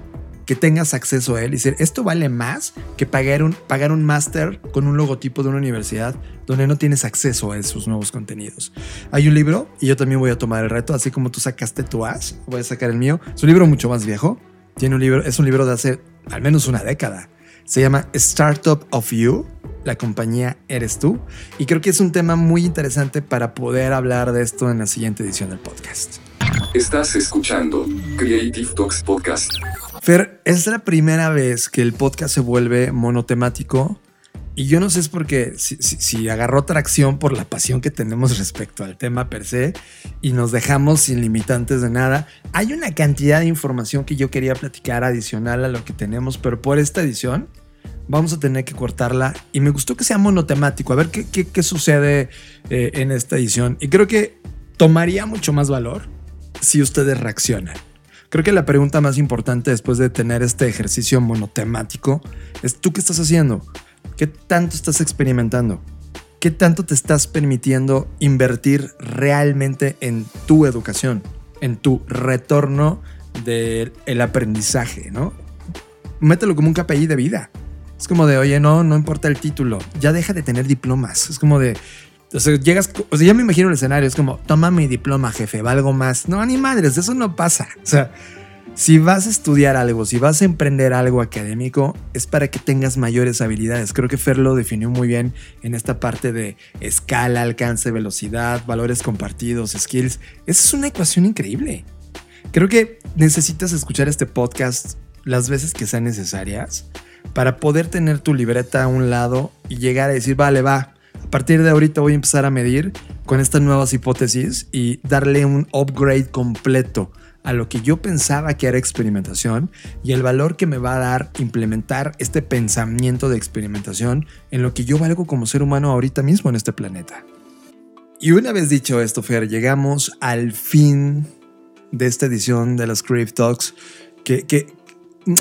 que tengas acceso a él y decir, esto vale más que pagar un, pagar un máster con un logotipo de una universidad donde no tienes acceso a esos nuevos contenidos. Hay un libro y yo también voy a tomar el reto, así como tú sacaste tu as, voy a sacar el mío. Es un libro mucho más viejo. Tiene un libro, es un libro de hace al menos una década. Se llama Startup of You. La compañía eres tú. Y creo que es un tema muy interesante para poder hablar de esto en la siguiente edición del podcast. Estás escuchando Creative Talks Podcast. Fer, es la primera vez que el podcast se vuelve monotemático y yo no sé es porque si, agarró tracción por la pasión que tenemos respecto al tema per se y nos dejamos sin limitantes de nada. Hay una cantidad de información que yo quería platicar adicional a lo que tenemos, pero por esta edición vamos a tener que cortarla y me gustó que sea monotemático. A ver qué, qué- qué sucede eh, en esta edición. Y creo que tomaría mucho más valor si ustedes reaccionan. Creo que la pregunta más importante después de tener este ejercicio monotemático es tú qué estás haciendo, qué tanto estás experimentando, qué tanto te estás permitiendo invertir realmente en tu educación, en tu retorno del el aprendizaje, ¿no? Mételo como un KPI de vida. Es como de, oye, no, no importa el título, ya deja de tener diplomas. Es como de, o sea, llegas, o sea, ya me imagino el escenario, es como, toma mi diploma, jefe, valgo más. No, ni madres, eso no pasa. O sea, si vas a estudiar algo, si vas a emprender algo académico, es para que tengas mayores habilidades. Creo que Fer lo definió muy bien en esta parte de escala, alcance, velocidad, valores compartidos, skills. Esa es una ecuación increíble. Creo que necesitas escuchar este podcast las veces que sean necesarias para poder tener tu libreta a un lado y llegar a decir, vale, va, a partir de ahorita voy a empezar a medir con estas nuevas hipótesis y darle un upgrade completo a lo que yo pensaba que era experimentación y el valor que me va a dar implementar este pensamiento de experimentación en lo que yo valgo como ser humano ahorita mismo en este planeta. Y una vez dicho esto, Fer, llegamos al fin de esta edición de las Crave Talks. Que,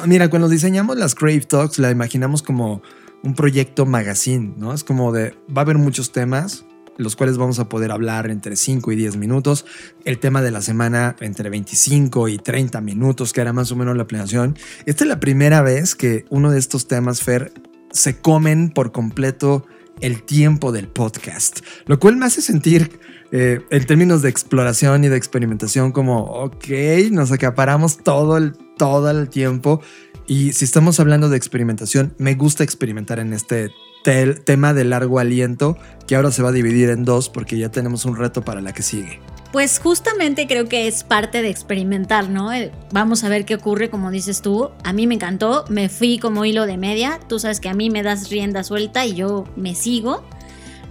mira, cuando diseñamos las Crave Talks, la imaginamos como un proyecto magazine, ¿no? Es como de, va a haber muchos temas, los cuales vamos a poder hablar entre 5 y 10 minutos. El tema de la semana entre 25 y 30 minutos, que era más o menos la planeación. Esta es la primera vez que uno de estos temas, Fer, se comen por completo el tiempo del podcast, lo cual me hace sentir eh, en términos de exploración y de experimentación como, ok, nos acaparamos todo el, todo el tiempo. Y si estamos hablando de experimentación, me gusta experimentar en este tema de largo aliento que ahora se va a dividir en dos porque ya tenemos un reto para la que sigue. Pues justamente creo que es parte de experimentar, ¿no? Eh, vamos a ver qué ocurre, como dices tú. A mí me encantó, me fui como hilo de media. Tú sabes que a mí me das rienda suelta y yo me sigo.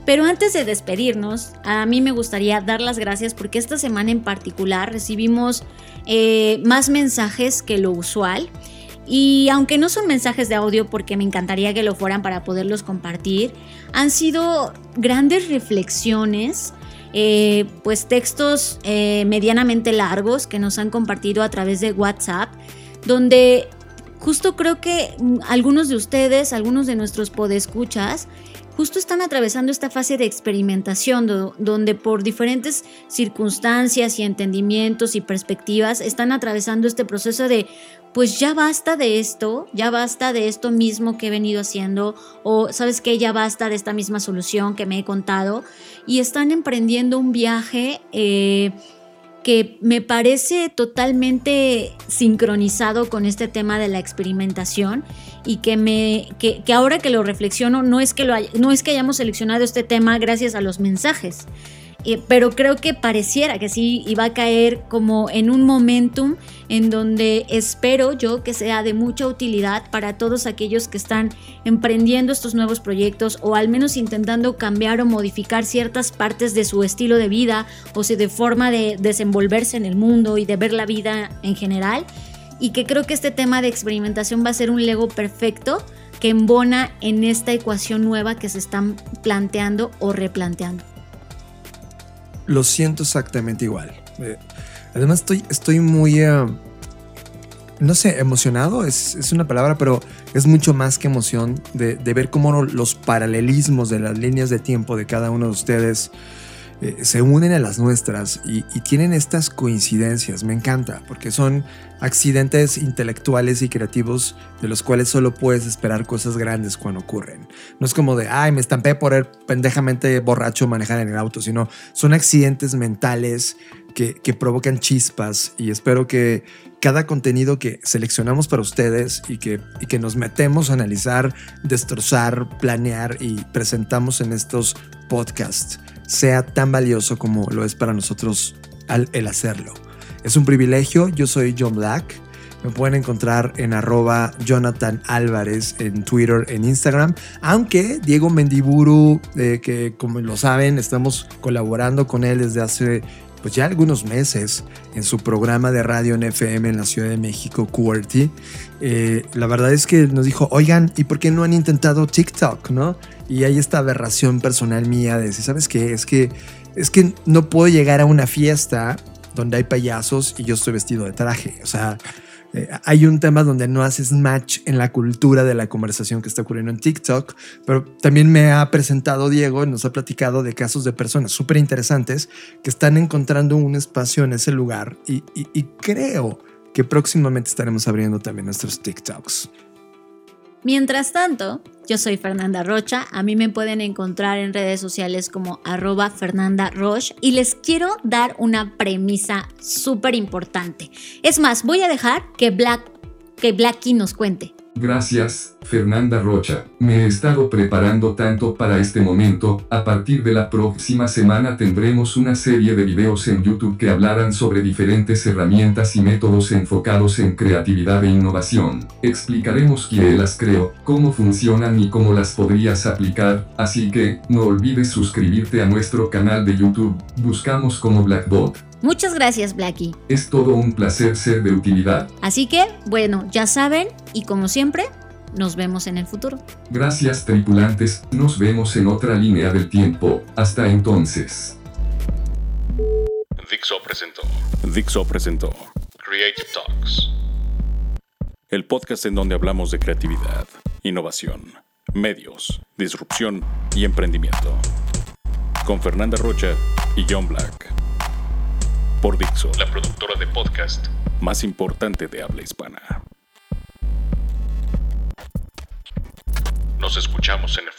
Pero antes de despedirnos, a mí me gustaría dar las gracias porque esta semana en particular recibimos eh, más mensajes que lo usual. Y aunque no son mensajes de audio porque me encantaría que lo fueran para poderlos compartir, han sido grandes reflexiones, eh, pues textos eh, medianamente largos que nos han compartido a través de WhatsApp, donde justo creo que mm, algunos de ustedes, algunos de nuestros podescuchas, justo están atravesando esta fase de experimentación donde por diferentes circunstancias y entendimientos y perspectivas están atravesando este proceso de pues ya basta de esto, ya basta de esto mismo que he venido haciendo, o sabes que ya basta de esta misma solución que me he contado, y están emprendiendo un viaje eh, que me parece totalmente sincronizado con este tema de la experimentación y que me que, ahora que lo reflexiono no es que no es que hayamos seleccionado este tema gracias a los mensajes pero creo que pareciera que sí iba a caer como en un momentum en donde espero yo que sea de mucha utilidad para todos aquellos que están emprendiendo estos nuevos proyectos o al menos intentando cambiar o modificar ciertas partes de su estilo de vida o de forma de desenvolverse en el mundo y de ver la vida en general. Y que creo que este tema de experimentación va a ser un lego perfecto que embona en esta ecuación nueva que se están planteando o replanteando lo siento exactamente igual. Eh, además estoy, estoy muy, eh, no sé, emocionado, es, es, una palabra, pero es mucho más que emoción de, de, ver cómo los paralelismos de las líneas de tiempo de cada uno de ustedes eh, se unen a las nuestras y, tienen estas coincidencias. Me encanta porque son accidentes intelectuales y creativos de los cuales solo puedes esperar cosas grandes cuando ocurren. No es como de, ay, me estampé por el pendejamente borracho manejar en el auto, sino son accidentes mentales que, provocan chispas y espero que cada contenido que seleccionamos para ustedes y que, y que nos metemos a analizar, destrozar, planear y presentamos en estos podcasts sea tan valioso como lo es para nosotros el hacerlo. Es un privilegio, yo soy John Black. Me pueden encontrar en arroba Jonathan Álvarez en Twitter, en Instagram. Aunque Diego Mendiburu, eh, que como lo saben, estamos colaborando con él desde hace pues ya algunos meses en su programa de radio en FM en la Ciudad de México, QRT. Eh, la verdad es que nos dijo, oigan, ¿y por qué no han intentado TikTok? ¿no? Y hay esta aberración personal mía de decir, ¿sabes qué? Es que, es que no puedo llegar a una fiesta donde hay payasos y yo estoy vestido de traje. O sea, eh, hay un tema donde no haces match en la cultura de la conversación que está ocurriendo en TikTok, pero también me ha presentado Diego y nos ha platicado de casos de personas súper interesantes que están encontrando un espacio en ese lugar y creo que próximamente estaremos abriendo también nuestros TikToks. Mientras tanto, yo soy Fernanda Rocha, a mí me pueden encontrar en redes sociales como arroba Fernanda Roche y les quiero dar una premisa súper importante. Es más, voy a dejar que, Black, que Blacky nos cuente. Gracias, Fernanda Rocha. Me he estado preparando tanto para este momento. A partir de la próxima semana tendremos una serie de videos en YouTube que hablarán sobre diferentes herramientas y métodos enfocados en creatividad e innovación. Explicaremos quién las creo, cómo funcionan y cómo las podrías aplicar, así que, no olvides suscribirte a nuestro canal de YouTube. Buscamos como Blackbot. Muchas gracias, Blackie. Es todo un placer ser de utilidad. Así que, bueno, ya saben, y como siempre, nos vemos en el futuro. Gracias tripulantes, nos vemos en otra línea del tiempo. Hasta entonces. Dixo presentó Dixo presentó Creative Talks. el podcast en donde hablamos de creatividad, innovación, medios, disrupción y emprendimiento. Con Fernanda Rocha y John Black. Por Dixo, La productora de podcast más importante de habla hispana. Nos escuchamos en el